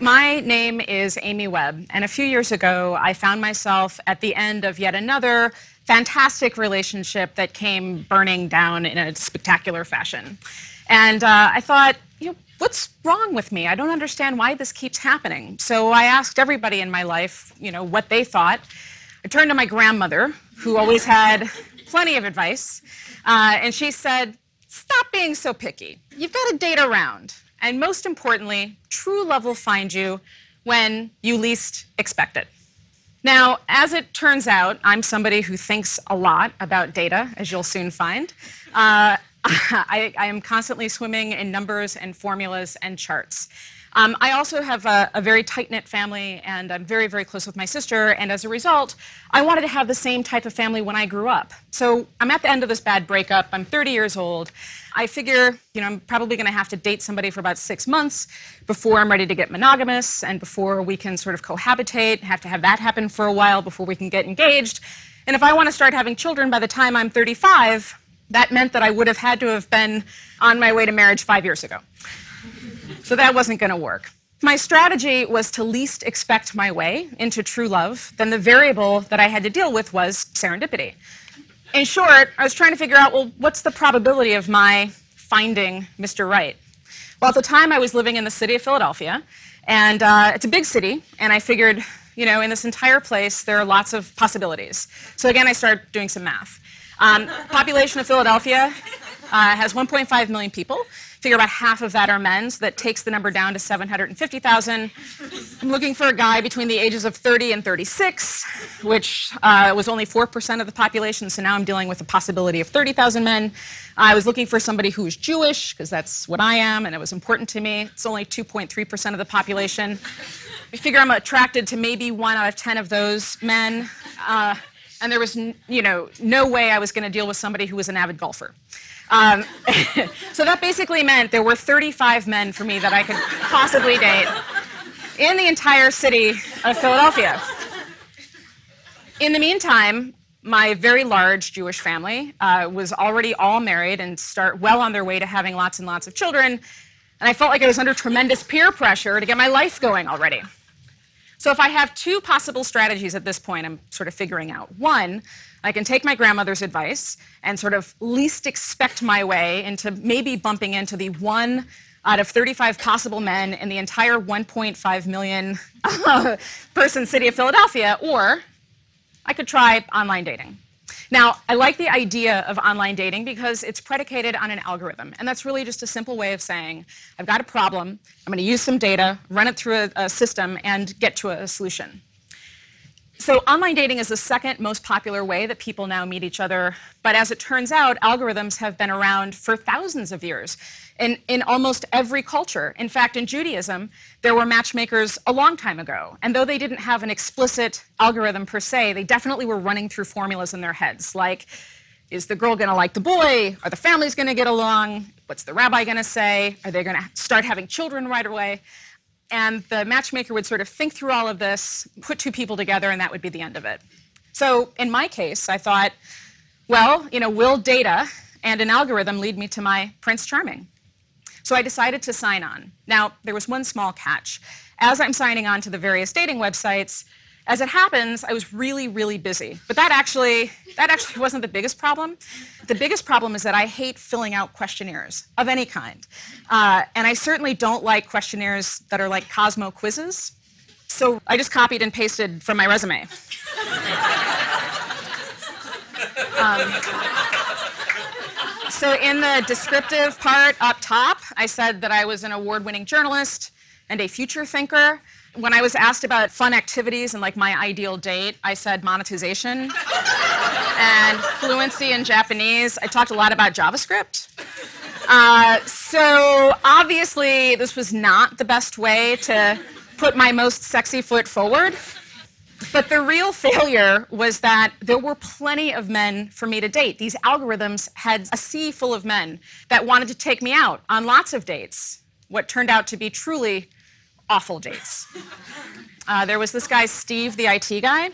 My name is Amy Webb, and a few years ago, I found myself at the end of yet another fantastic relationship that came burning down in a spectacular fashion. And uh, I thought, you know, what's wrong with me? I don't understand why this keeps happening. So I asked everybody in my life, you know, what they thought. I turned to my grandmother, who always had plenty of advice, uh, and she said, stop being so picky. You've got to date around. And most importantly, true love will find you when you least expect it. Now, as it turns out, I'm somebody who thinks a lot about data, as you'll soon find. Uh, I, I, am constantly swimming in numbers and formulas and charts. Um, I also have a, a very tight-knit family, and I'm very, very close with my sister, and as a result, I wanted to have the same type of family when I grew up. So I'm at the end of this bad breakup. I'm 30 years old. I figure, you know, I'm probably going to have to date somebody for about six months before I'm ready to get monogamous and before we can sort of cohabitate, have to have that happen for a while before we can get engaged. And if I want to start having children by the time I'm 35, that meant that I would have had to have been on my way to marriage five years ago. So that wasn't going to work. My strategy was to least expect my way into true love. Then the variable that I had to deal with was serendipity. In short, I was trying to figure out, well, what's the probability of my finding Mr. Right? Well, at the time, I was living in the city of Philadelphia, and uh, it's a big city, and I figured, you know, in this entire place, there are lots of possibilities. So again, I started doing some math. Um, population of Philadelphia uh, has 1.5 million people, figure about half of that are men, so that takes the number down to 750,000. I'm looking for a guy between the ages of 30 and 36, which uh, was only 4% of the population, so now I'm dealing with the possibility of 30,000 men. I was looking for somebody who was Jewish, because that's what I am, and it was important to me. It's only 2.3% of the population. I figure I'm attracted to maybe one out of 10 of those men. Uh, and there was, you know, no way I was going to deal with somebody who was an avid golfer. Um, so that basically meant there were 35 men for me that I could possibly date in the entire city of Philadelphia. In the meantime, my very large Jewish family uh, was already all married and start well on their way to having lots and lots of children. And I felt like I was under tremendous peer pressure to get my life going already. So if I have two possible strategies at this point, I'm sort of figuring out. One, I can take my grandmother's advice and sort of least expect my way into maybe bumping into the one out of 35 possible men in the entire 1.5 million uh, person city of Philadelphia, or I could try online dating. Now, I like the idea of online dating because it's predicated on an algorithm. And that's really just a simple way of saying, I've got a problem, I'm going to use some data, run it through a, a system, and get to a solution. So online dating is the second most popular way that people now meet each other. But as it turns out, algorithms have been around for thousands of years in, in almost every culture. In fact, in Judaism, there were matchmakers a long time ago. And though they didn't have an explicit algorithm per se, they definitely were running through formulas in their heads, like, is the girl going to like the boy? Are the families going to get along? What's the rabbi going to say? Are they going to start having children right away? And the matchmaker would sort of think through all of this, put two people together, and that would be the end of it. So in my case, I thought, well, you know, will data and an algorithm lead me to my Prince Charming? So I decided to sign on. Now, there was one small catch. As I'm signing on to the various dating websites, as it happens, I was really, really busy. But that actually, that actually wasn't the biggest problem. The biggest problem is that I hate filling out questionnaires of any kind. Uh, and I certainly don't like questionnaires that are like Cosmo quizzes. So I just copied and pasted from my resume. um, so in the descriptive part up top, I said that I was an award-winning journalist and a future thinker when I was asked about fun activities and like my ideal date, I said monetization and fluency in Japanese. I talked a lot about JavaScript. Uh, so obviously, this was not the best way to put my most sexy foot forward. But the real failure was that there were plenty of men for me to date. These algorithms had a sea full of men that wanted to take me out on lots of dates, what turned out to be truly awful dates. Uh, there was this guy, Steve, the IT guy.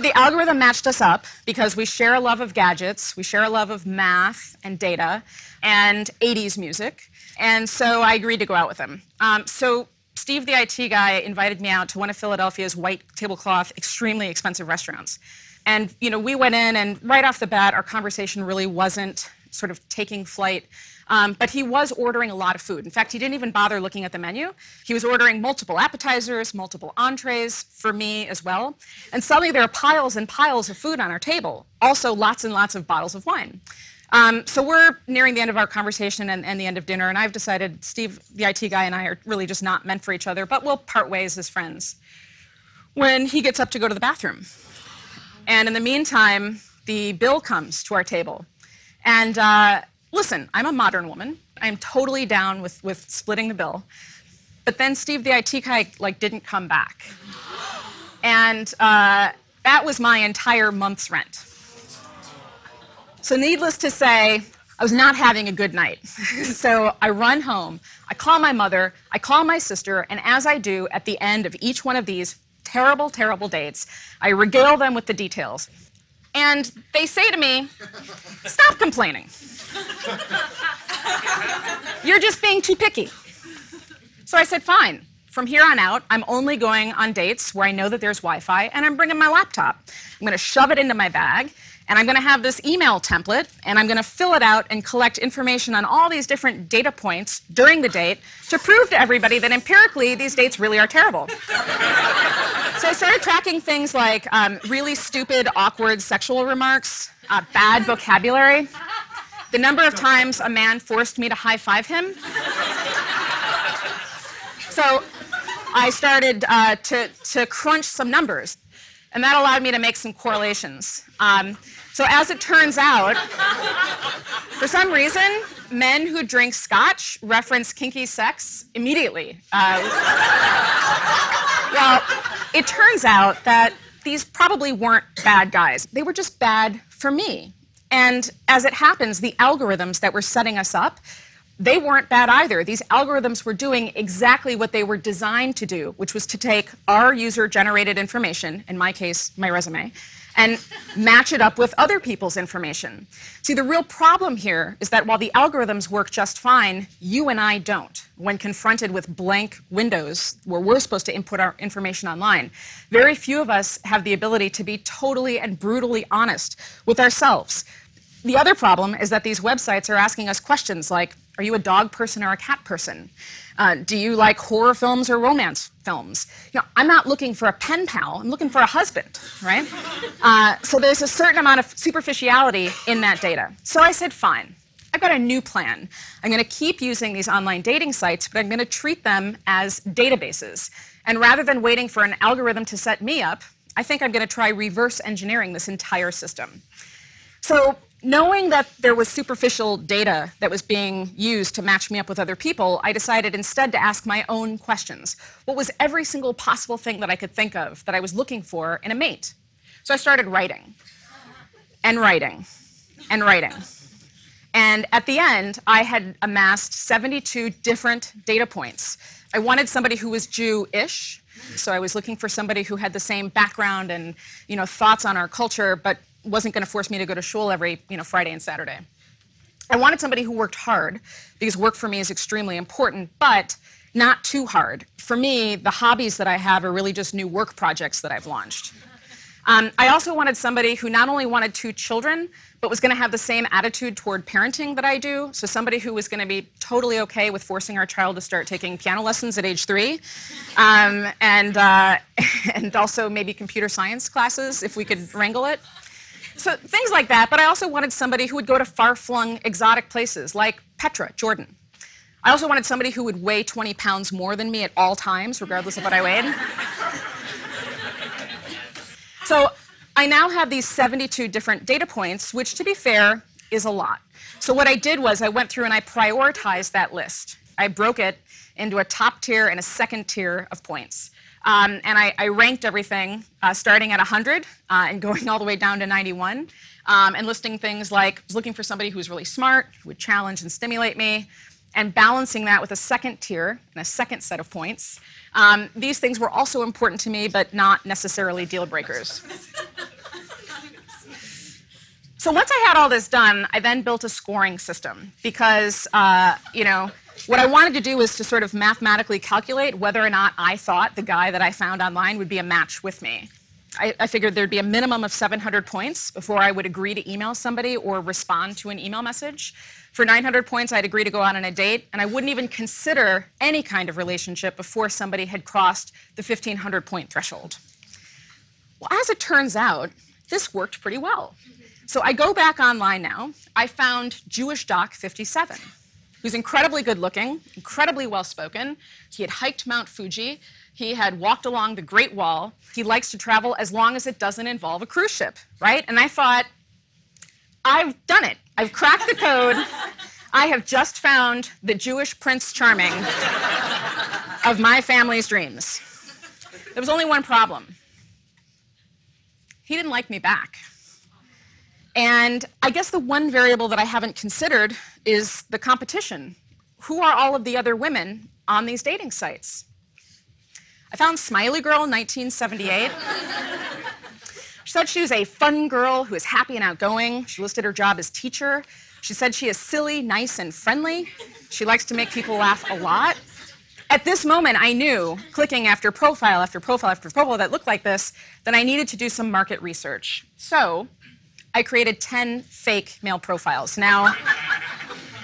The algorithm matched us up because we share a love of gadgets, we share a love of math and data, and 80s music. And so I agreed to go out with him. Um, so Steve, the IT guy, invited me out to one of Philadelphia's white tablecloth, extremely expensive restaurants. And you know, we went in, and right off the bat, our conversation really wasn't sort of taking flight. Um, but he was ordering a lot of food. In fact, he didn't even bother looking at the menu. He was ordering multiple appetizers, multiple entrees for me as well. And suddenly there are piles and piles of food on our table, also lots and lots of bottles of wine. Um, so we're nearing the end of our conversation and, and, the end of dinner, and I've decided Steve, the IT guy, and I are really just not meant for each other, but we'll part ways as friends. When he gets up to go to the bathroom. And in the meantime, the bill comes to our table. And uh, listen, I'm a modern woman. I'm totally down with, with splitting the bill. But then Steve, the IT guy, like didn't come back. And uh, that was my entire month's rent. So needless to say, I was not having a good night. so I run home, I call my mother, I call my sister, and as I do at the end of each one of these terrible, terrible dates, I regale them with the details. And they say to me, Stop complaining. You're just being too picky. So I said, Fine. From here on out, I'm only going on dates where I know that there's Wi Fi, and I'm bringing my laptop. I'm going to shove it into my bag, and I'm going to have this email template, and I'm going to fill it out and collect information on all these different data points during the date to prove to everybody that empirically these dates really are terrible. So I started tracking things like um, really stupid, awkward sexual remarks, uh, bad vocabulary, the number of times a man forced me to high five him. so I started uh, to, to crunch some numbers, and that allowed me to make some correlations. Um, so as it turns out, for some reason, men who drink scotch reference kinky sex immediately. Uh, well, it turns out that these probably weren't bad guys. They were just bad for me. And as it happens, the algorithms that were setting us up they weren't bad either. These algorithms were doing exactly what they were designed to do, which was to take our user generated information, in my case, my resume, and match it up with other people's information. See, the real problem here is that while the algorithms work just fine, you and I don't when confronted with blank windows where we're supposed to input our information online. Very few of us have the ability to be totally and brutally honest with ourselves. The other problem is that these websites are asking us questions like, are you a dog person or a cat person? Uh, do you like horror films or romance films? You know, I'm not looking for a pen pal. I'm looking for a husband, right? Uh, so there's a certain amount of superficiality in that data. So I said, fine. I've got a new plan. I'm going to keep using these online dating sites, but I'm going to treat them as databases. And rather than waiting for an algorithm to set me up, I think I'm going to try reverse engineering this entire system. So knowing that there was superficial data that was being used to match me up with other people, I decided instead to ask my own questions. What was every single possible thing that I could think of that I was looking for in a mate? So I started writing and writing and writing. And at the end, I had amassed 72 different data points. I wanted somebody who was Jew-ish, so I was looking for somebody who had the same background and you know thoughts on our culture, but wasn't going to force me to go to shul every you know Friday and Saturday. I wanted somebody who worked hard because work for me is extremely important, but not too hard. For me, the hobbies that I have are really just new work projects that I've launched. Um, I also wanted somebody who not only wanted two children, but was going to have the same attitude toward parenting that I do. So somebody who was going to be totally okay with forcing our child to start taking piano lessons at age three, um, and uh, and also maybe computer science classes if we could wrangle it. So things like that. But I also wanted somebody who would go to far-flung exotic places like Petra, Jordan. I also wanted somebody who would weigh 20 pounds more than me at all times, regardless of what I weighed. so I now have these 72 different data points, which, to be fair, is a lot. So what I did was I went through and I prioritized that list. I broke it into a top tier and a second tier of points. Um, and I, I, ranked everything uh, starting at 100 uh, and going all the way down to 91, um, and listing things like looking for somebody who was really smart, who would challenge and stimulate me, and balancing that with a second tier and a second set of points. Um, these things were also important to me, but not necessarily deal breakers. so once I had all this done, I then built a scoring system because, uh, you know, what I wanted to do was to sort of mathematically calculate whether or not I thought the guy that I found online would be a match with me. I, I, figured there'd be a minimum of 700 points before I would agree to email somebody or respond to an email message. For 900 points, I'd agree to go out on a date, and I wouldn't even consider any kind of relationship before somebody had crossed the 1500 point threshold. Well, as it turns out, this worked pretty well. So I go back online now. I found Jewish Doc 57, who's incredibly good looking, incredibly well spoken. He had hiked Mount Fuji. He had walked along the Great Wall. He likes to travel as long as it doesn't involve a cruise ship, right? And I thought, I've done it. I've cracked the code. I have just found the Jewish Prince Charming of my family's dreams. There was only one problem. He didn't like me back. And I guess the one variable that I haven't considered is the competition. Who are all of the other women on these dating sites? I found Smiley Girl in 1978. she said she was a fun girl who is happy and outgoing. She listed her job as teacher. She said she is silly, nice, and friendly. She likes to make people laugh a lot. At this moment, I knew, clicking after profile after profile after profile that looked like this, that I needed to do some market research. So I created 10 fake male profiles. Now,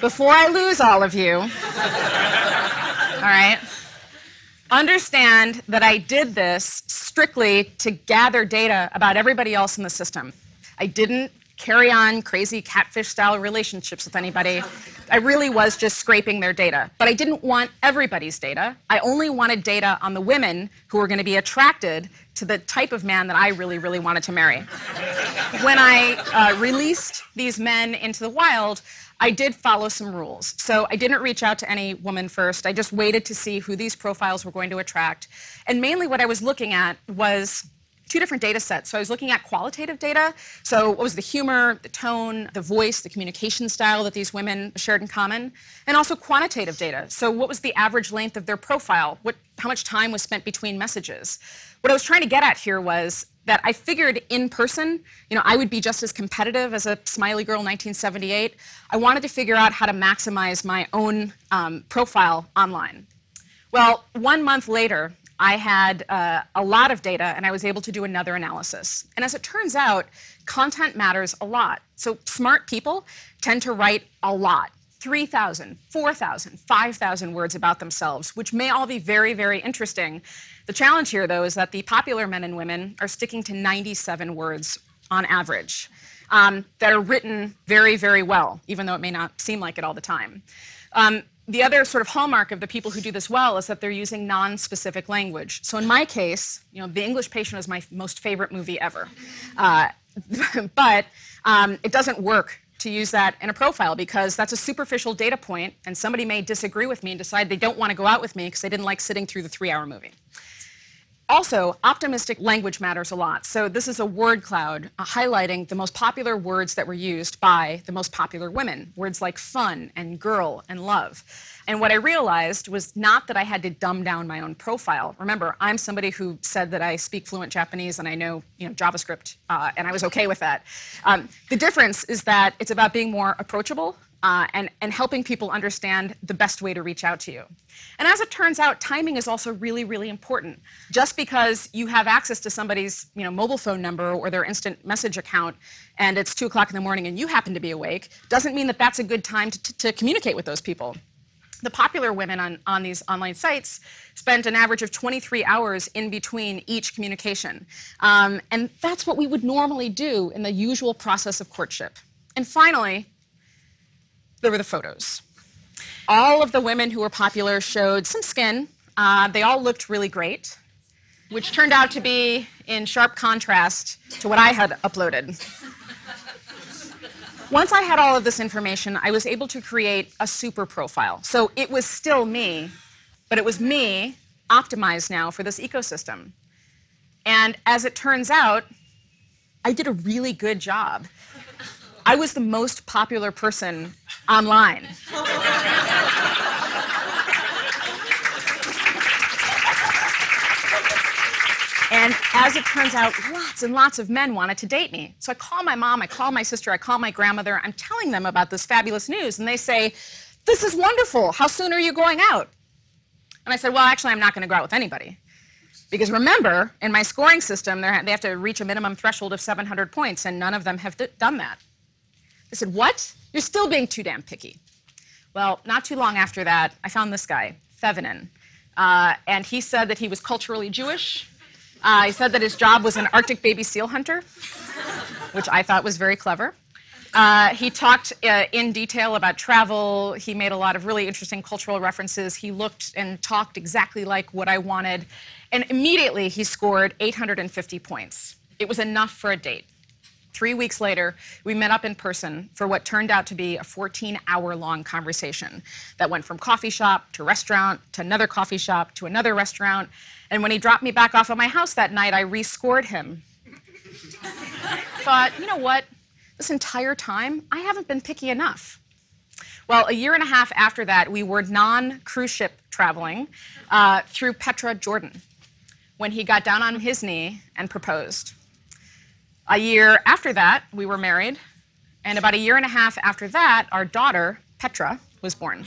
before I lose all of you, all right, Understand that I did this strictly to gather data about everybody else in the system. I didn't carry on crazy catfish style relationships with anybody. I really was just scraping their data. But I didn't want everybody's data. I only wanted data on the women who were going to be attracted to the type of man that I really, really wanted to marry. when I uh, released these men into the wild, I did follow some rules. So I didn't reach out to any woman first. I just waited to see who these profiles were going to attract. And mainly what I was looking at was two different data sets. So I was looking at qualitative data. So what was the humor, the tone, the voice, the communication style that these women shared in common, and also quantitative data. So what was the average length of their profile? What, how much time was spent between messages? What I was trying to get at here was that I figured in person, you know, I would be just as competitive as a Smiley Girl 1978. I wanted to figure out how to maximize my own um, profile online. Well, one month later, I had uh, a lot of data and I was able to do another analysis. And as it turns out, content matters a lot. So smart people tend to write a lot. 3,000, 4,000, 5,000 words about themselves, which may all be very, very interesting. The challenge here, though, is that the popular men and women are sticking to 97 words on average um, that are written very, very well, even though it may not seem like it all the time. Um, the other sort of hallmark of the people who do this well is that they're using non-specific language. So in my case, you know, The English Patient is my most favorite movie ever. Uh, but um, it doesn't work to use that in a profile because that's a superficial data point and somebody may disagree with me and decide they don't want to go out with me because they didn't like sitting through the three hour movie. Also, optimistic language matters a lot. So this is a word cloud uh, highlighting the most popular words that were used by the most popular women, words like fun and girl and love. And what I realized was not that I had to dumb down my own profile. Remember, I'm somebody who said that I speak fluent Japanese and I know, you know JavaScript, uh, and I was okay with that. Um, the difference is that it's about being more approachable uh, and, and helping people understand the best way to reach out to you. And as it turns out, timing is also really, really important. Just because you have access to somebody's you know, mobile phone number or their instant message account and it's 2 o'clock in the morning and you happen to be awake doesn't mean that that's a good time to, to, communicate with those people. The popular women on, on these online sites spent an average of 23 hours in between each communication. Um, and that's what we would normally do in the usual process of courtship. And finally, there were the photos. All of the women who were popular showed some skin. Uh, they all looked really great, which turned out to be in sharp contrast to what I had uploaded. Once I had all of this information, I was able to create a super profile. So it was still me, but it was me optimized now for this ecosystem. And as it turns out, I did a really good job. I was the most popular person online. And as it turns out, lots and lots of men wanted to date me. So I call my mom, I call my sister, I call my grandmother. I'm telling them about this fabulous news, and they say, This is wonderful. How soon are you going out? And I said, Well, actually, I'm not going to go out with anybody. Because remember, in my scoring system, they're- have to reach a minimum threshold of 700 points, and none of them have d- done that. I said, What? You're still being too damn picky. Well, not too long after that, I found this guy, Thevenin. Uh, and he said that he was culturally Jewish. Uh, he said that his job was an Arctic baby seal hunter, which I thought was very clever. Uh, he talked uh, in detail about travel. He made a lot of really interesting cultural references. He looked and talked exactly like what I wanted. And immediately he scored 850 points. It was enough for a date. Three weeks later, we met up in person for what turned out to be a 14 hour long conversation that went from coffee shop to restaurant to another coffee shop to another restaurant. And when he dropped me back off at my house that night, I rescored him. Thought, you know what? This entire time, I haven't been picky enough. Well, a year and a half after that, we were non cruise ship traveling uh, through Petra, Jordan, when he got down on his knee and proposed. A year after that, we were married, and about a year and a half after that, our daughter, Petra, was born.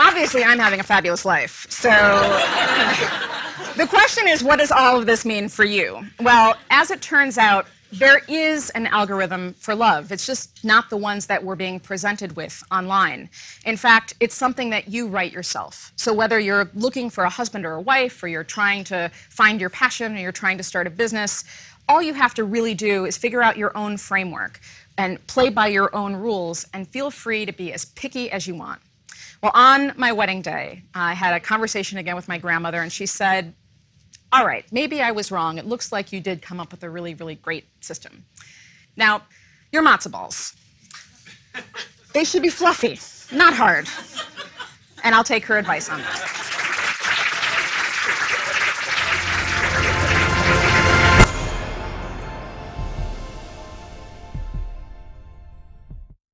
Obviously, I'm having a fabulous life. So, the question is what does all of this mean for you? Well, as it turns out, there is an algorithm for love. It's just not the ones that we're being presented with online. In fact, it's something that you write yourself. So whether you're looking for a husband or a wife, or you're trying to find your passion, or you're trying to start a business, all you have to really do is figure out your own framework and play by your own rules and feel free to be as picky as you want. Well, on my wedding day, I had a conversation again with my grandmother, and she said, all right, maybe I was wrong. It looks like you did come up with a really, really great system. Now, your matzo balls. They should be fluffy, not hard. And I'll take her advice on that.